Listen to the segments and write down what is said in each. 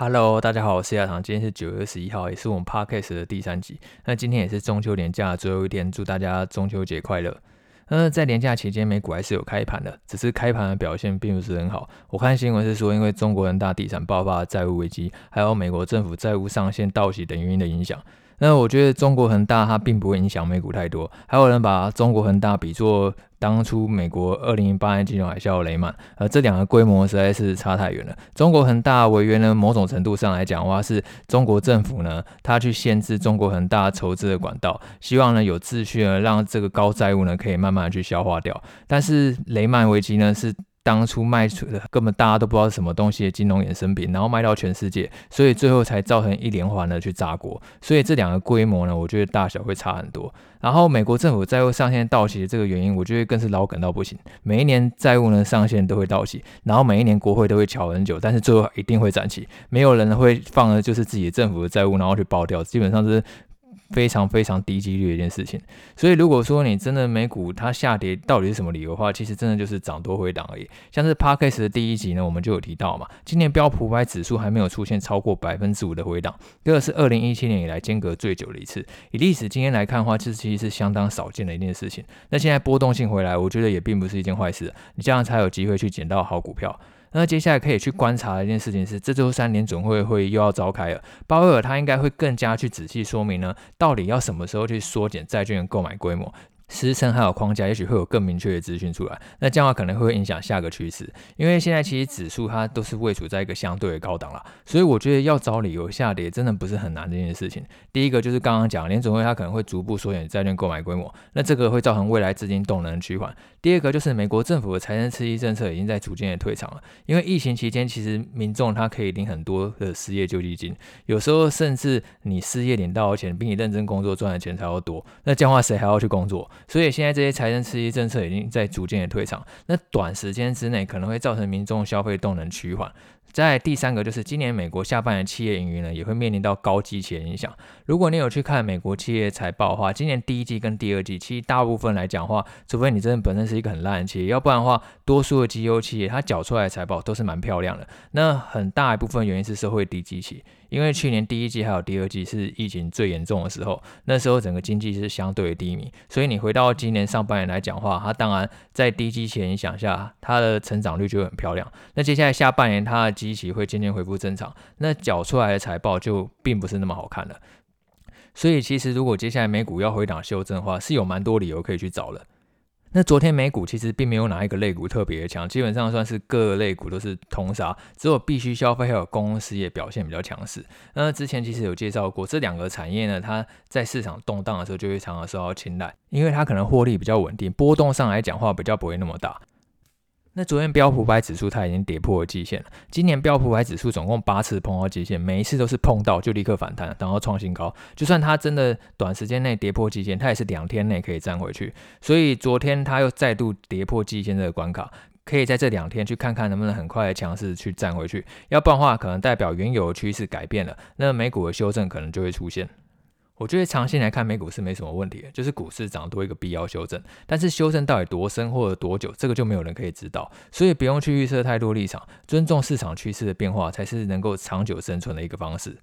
Hello，大家好，我是亚堂，今天是九月十一号，也是我们 Podcast 的第三集。那今天也是中秋年假最后一天，祝大家中秋节快乐。那在年假期间，美股还是有开盘的，只是开盘的表现并不是很好。我看新闻是说，因为中国人大地产爆发债务危机，还有美国政府债务上限到期等原因的影响。那我觉得中国恒大它并不会影响美股太多，还有人把中国恒大比作当初美国二零零八年金融海啸的雷曼，而这两个规模实在是差太远了。中国恒大违约呢，某种程度上来讲的话，是中国政府呢，它去限制中国恒大筹资的管道，希望呢有秩序的让这个高债务呢可以慢慢的去消化掉。但是雷曼危机呢是。当初卖出的根本大家都不知道是什么东西的金融衍生品，然后卖到全世界，所以最后才造成一连环的去炸锅。所以这两个规模呢，我觉得大小会差很多。然后美国政府债务上限到期的这个原因，我觉得更是老梗到不行。每一年债务呢上限都会到期，然后每一年国会都会乔很久，但是最后一定会展期。没有人会放的就是自己政府的债务，然后去爆掉，基本上是。非常非常低几率的一件事情，所以如果说你真的美股它下跌到底是什么理由的话，其实真的就是涨多回档而已。像是 Podcast 的第一集呢，我们就有提到嘛，今年标普五百指数还没有出现超过百分之五的回档，这个是二零一七年以来间隔最久的一次。以历史经验来看的话，这其实是相当少见的一件事情。那现在波动性回来，我觉得也并不是一件坏事，你这样才有机会去捡到好股票。那接下来可以去观察的一件事情是，这周三联总会会又要召开了，鲍威尔他应该会更加去仔细说明呢，到底要什么时候去缩减债券购买规模。时程还有框架，也许会有更明确的资讯出来。那这样的话可能会影响下个趋势，因为现在其实指数它都是位处在一个相对的高档啦，所以我觉得要找理由下跌真的不是很难这件事情。第一个就是刚刚讲联准会它可能会逐步缩减债券购买规模，那这个会造成未来资金动能趋缓。第二个就是美国政府的财政刺激政策已经在逐渐的退场了，因为疫情期间其实民众他可以领很多的失业救济金，有时候甚至你失业领到的钱比你认真工作赚的钱才要多，那这样的话谁还要去工作？所以现在这些财政刺激政策已经在逐渐的退场，那短时间之内可能会造成民众消费动能趋缓。再第三个就是今年美国下半年企业盈余呢，也会面临到高基期的影响。如果你有去看美国企业财报的话，今年第一季跟第二季，其实大部分来讲的话，除非你真的本身是一个很烂的企业，要不然的话，多数的绩优企业它缴出来的财报都是蛮漂亮的。那很大一部分原因是社会低基期。因为去年第一季还有第二季是疫情最严重的时候，那时候整个经济是相对低迷，所以你回到今年上半年来讲话，它当然在低基期影响下，它的成长率就很漂亮。那接下来下半年它的基期会渐渐恢复正常，那缴出来的财报就并不是那么好看了。所以其实如果接下来美股要回档修正的话，是有蛮多理由可以去找的。那昨天美股其实并没有哪一个类股特别的强，基本上算是各类股都是通杀，只有必须消费还有公司也表现比较强势。那之前其实有介绍过这两个产业呢，它在市场动荡的时候就会常常受到青睐，因为它可能获利比较稳定，波动上来讲话比较不会那么大。那昨天标普五百指数它已经跌破了季线了。今年标普五百指数总共八次碰到季线，每一次都是碰到就立刻反弹，然后创新高。就算它真的短时间内跌破季线，它也是两天内可以站回去。所以昨天它又再度跌破季线这个关卡，可以在这两天去看看能不能很快的强势去站回去。要不然的话，可能代表原有的趋势改变了，那美股的修正可能就会出现。我觉得长线来看，美股是没什么问题的，就是股市涨多一个必要修正。但是修正到底多深或者多久，这个就没有人可以知道，所以不用去预测太多立场，尊重市场趋势的变化，才是能够长久生存的一个方式。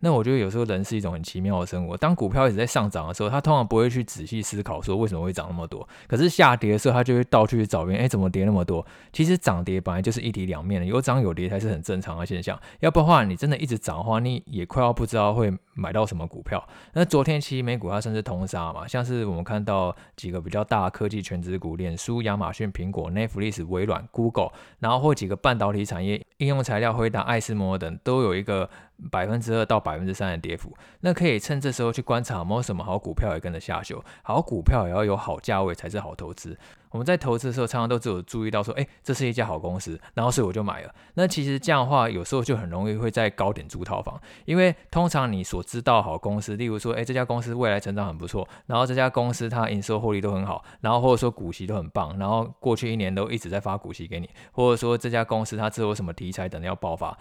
那我觉得有时候人是一种很奇妙的生活。当股票一直在上涨的时候，他通常不会去仔细思考说为什么会涨那么多。可是下跌的时候，他就会到处去找原因，哎，怎么跌那么多？其实涨跌本来就是一体两面的，有涨有跌才是很正常的现象。要不然的话，你真的一直涨的话，你也快要不知道会买到什么股票。那昨天其实美股它算是通杀嘛，像是我们看到几个比较大的科技权值股，脸书、亚马逊、苹果、Netflix、微软、Google，然后或几个半导体产业、应用材料、辉达、艾斯摩等，都有一个。百分之二到百分之三的跌幅，那可以趁这时候去观察有没有什么好股票也跟着下修。好股票也要有好价位才是好投资。我们在投资的时候，常常都只有注意到说，哎，这是一家好公司，然后所以我就买了。那其实这样的话，有时候就很容易会在高点租套房，因为通常你所知道好公司，例如说，哎，这家公司未来成长很不错，然后这家公司它营收获利都很好，然后或者说股息都很棒，然后过去一年都一直在发股息给你，或者说这家公司它之后什么题材等要爆发。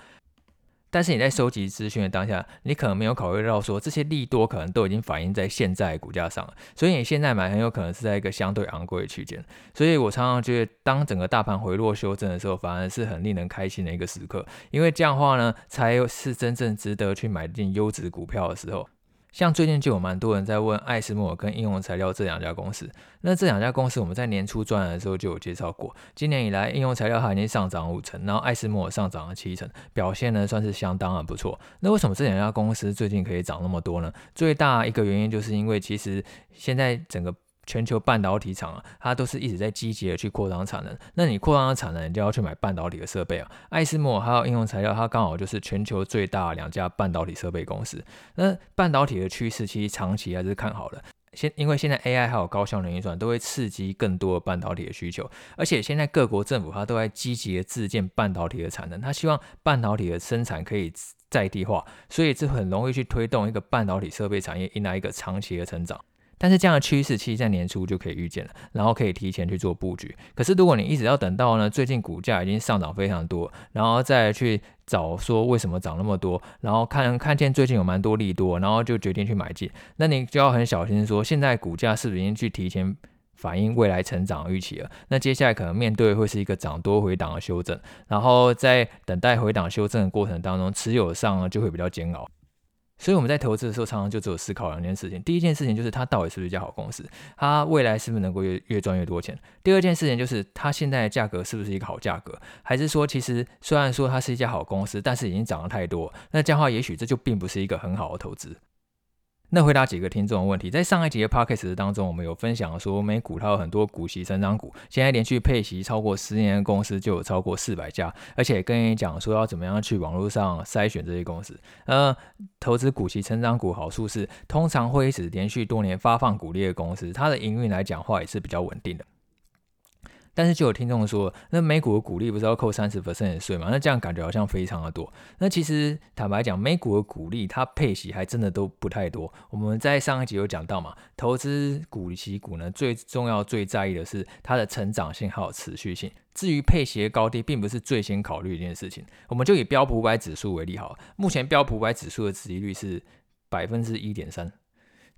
但是你在收集资讯的当下，你可能没有考虑到说这些利多可能都已经反映在现在股价上了，所以你现在买很有可能是在一个相对昂贵的区间。所以我常常觉得，当整个大盘回落修正的时候，反而是很令人开心的一个时刻，因为这样的话呢，才是真正值得去买进优质股票的时候。像最近就有蛮多人在问艾斯摩尔跟应用材料这两家公司，那这两家公司我们在年初专栏的时候就有介绍过。今年以来，应用材料它已经上涨五成，然后艾斯摩尔上涨了七成，表现呢算是相当的不错。那为什么这两家公司最近可以涨那么多呢？最大一个原因就是因为其实现在整个。全球半导体厂啊，它都是一直在积极的去扩张产能。那你扩张的产能，你就要去买半导体的设备啊。艾斯摩尔还有应用材料，它刚好就是全球最大两家半导体设备公司。那半导体的趋势其实长期还是看好的。现因为现在 AI 还有高效能运算都会刺激更多的半导体的需求，而且现在各国政府它都在积极的自建半导体的产能，它希望半导体的生产可以在地化，所以这很容易去推动一个半导体设备产业迎来一个长期的成长。但是这样的趋势其实在年初就可以预见了，然后可以提前去做布局。可是如果你一直要等到呢，最近股价已经上涨非常多，然后再去找说为什么涨那么多，然后看看见最近有蛮多利多，然后就决定去买进，那你就要很小心说，现在股价是不是已经去提前反映未来成长预期了？那接下来可能面对会是一个涨多回档的修正，然后在等待回档修正的过程当中，持有上就会比较煎熬。所以我们在投资的时候，常常就只有思考两件事情。第一件事情就是它到底是不是一家好公司，它未来是不是能够越越赚越多钱。第二件事情就是它现在的价格是不是一个好价格，还是说其实虽然说它是一家好公司，但是已经涨得太多，那这样的话也许这就并不是一个很好的投资。那回答几个听众的问题，在上一集的 podcast 当中，我们有分享说，美股它有很多股息成长股，现在连续配息超过十年的公司就有超过四百家，而且跟你讲说要怎么样去网络上筛选这些公司。呃，投资股息成长股好处是，通常会一直连续多年发放股利的公司，它的营运来讲话也是比较稳定的。但是就有听众说，那美股的股利不是要扣三十 percent 的税吗？那这样感觉好像非常的多。那其实坦白讲，美股的股利它配息还真的都不太多。我们在上一集有讲到嘛，投资股息股呢，最重要、最在意的是它的成长性还有持续性。至于配息的高低，并不是最先考虑的一件事情。我们就以标普五百指数为例好，目前标普五百指数的殖利率是百分之一点三。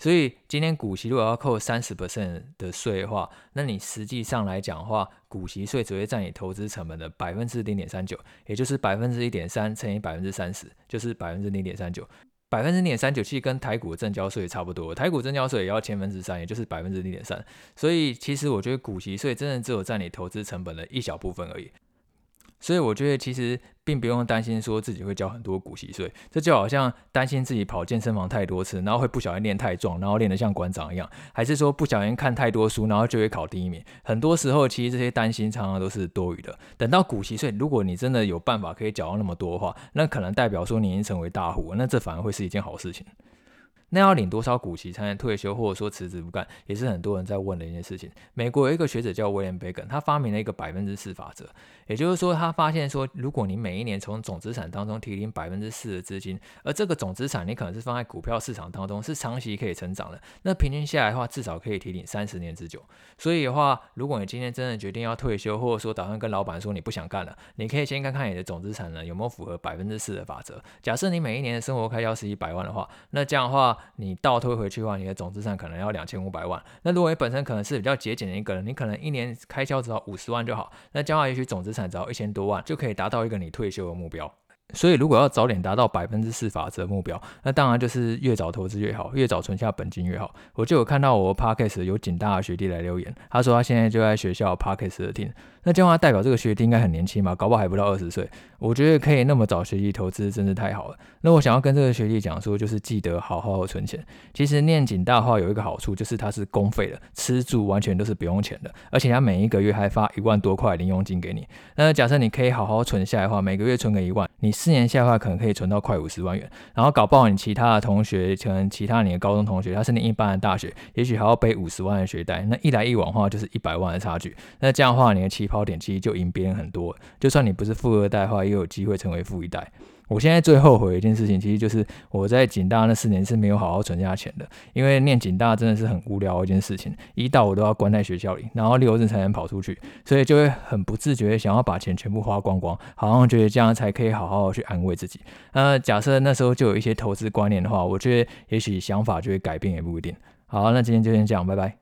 所以今天股息如果要扣三十 percent 的税的话，那你实际上来讲的话，股息税只会占你投资成本的百分之零点三九，也就是百分之一点三乘以百分之三十，就是百分之零点三九。百分之零点三九其实跟台股的证交税差不多，台股证交税也要千分之三，也就是百分之零点三。所以其实我觉得股息税真的只有占你投资成本的一小部分而已。所以我觉得其实。并不用担心说自己会交很多股息税，这就好像担心自己跑健身房太多次，然后会不小心练太壮，然后练得像馆长一样，还是说不小心看太多书，然后就会考第一名。很多时候其实这些担心常常都是多余的。等到股息税，如果你真的有办法可以缴到那么多的话，那可能代表说你已经成为大户，那这反而会是一件好事情。那要领多少股息才能退休，或者说辞职不干，也是很多人在问的一件事情。美国有一个学者叫威廉·贝根，他发明了一个百分之四法则，也就是说，他发现说，如果你每一年从总资产当中提领百分之四的资金，而这个总资产你可能是放在股票市场当中，是长期可以成长的，那平均下来的话，至少可以提领三十年之久。所以的话，如果你今天真的决定要退休，或者说打算跟老板说你不想干了，你可以先看看你的总资产呢有没有符合百分之四的法则。假设你每一年的生活开销是一百万的话，那这样的话，你倒推回去的话，你的总资产可能要两千五百万。那如果你本身可能是比较节俭的一个人，你可能一年开销只要五十万就好。那将来也许总资产只要一千多万，就可以达到一个你退休的目标。所以如果要早点达到百分之四法则目标，那当然就是越早投资越好，越早存下本金越好。我就有看到我 Podcast 有景大学弟来留言，他说他现在就在学校 Podcast 的听。那这样的话代表这个学弟应该很年轻吧？搞不好还不到二十岁。我觉得可以那么早学习投资，真是太好了。那我想要跟这个学弟讲说，就是记得好好存钱。其实念景大话有一个好处，就是它是公费的，吃住完全都是不用钱的，而且它每一个月还发一万多块零用金给你。那假设你可以好好存下来的话，每个月存个一万，你四年下来的话可能可以存到快五十万元。然后搞不好你其他的同学，可能其他你的高中同学，他是念一般的大学，也许还要背五十万的学贷。那一来一往的话，就是一百万的差距。那这样的话，你的期跑点其实就赢别人很多。就算你不是富二代的话，也有机会成为富一代。我现在最后悔的一件事情，其实就是我在警大那四年是没有好好存下钱的。因为念警大真的是很无聊一件事情，一到我都要关在学校里，然后六日才能跑出去，所以就会很不自觉的想要把钱全部花光光，好像觉得这样才可以好好去安慰自己。那假设那时候就有一些投资观念的话，我觉得也许想法就会改变，也不一定。好，那今天就先这样，拜拜。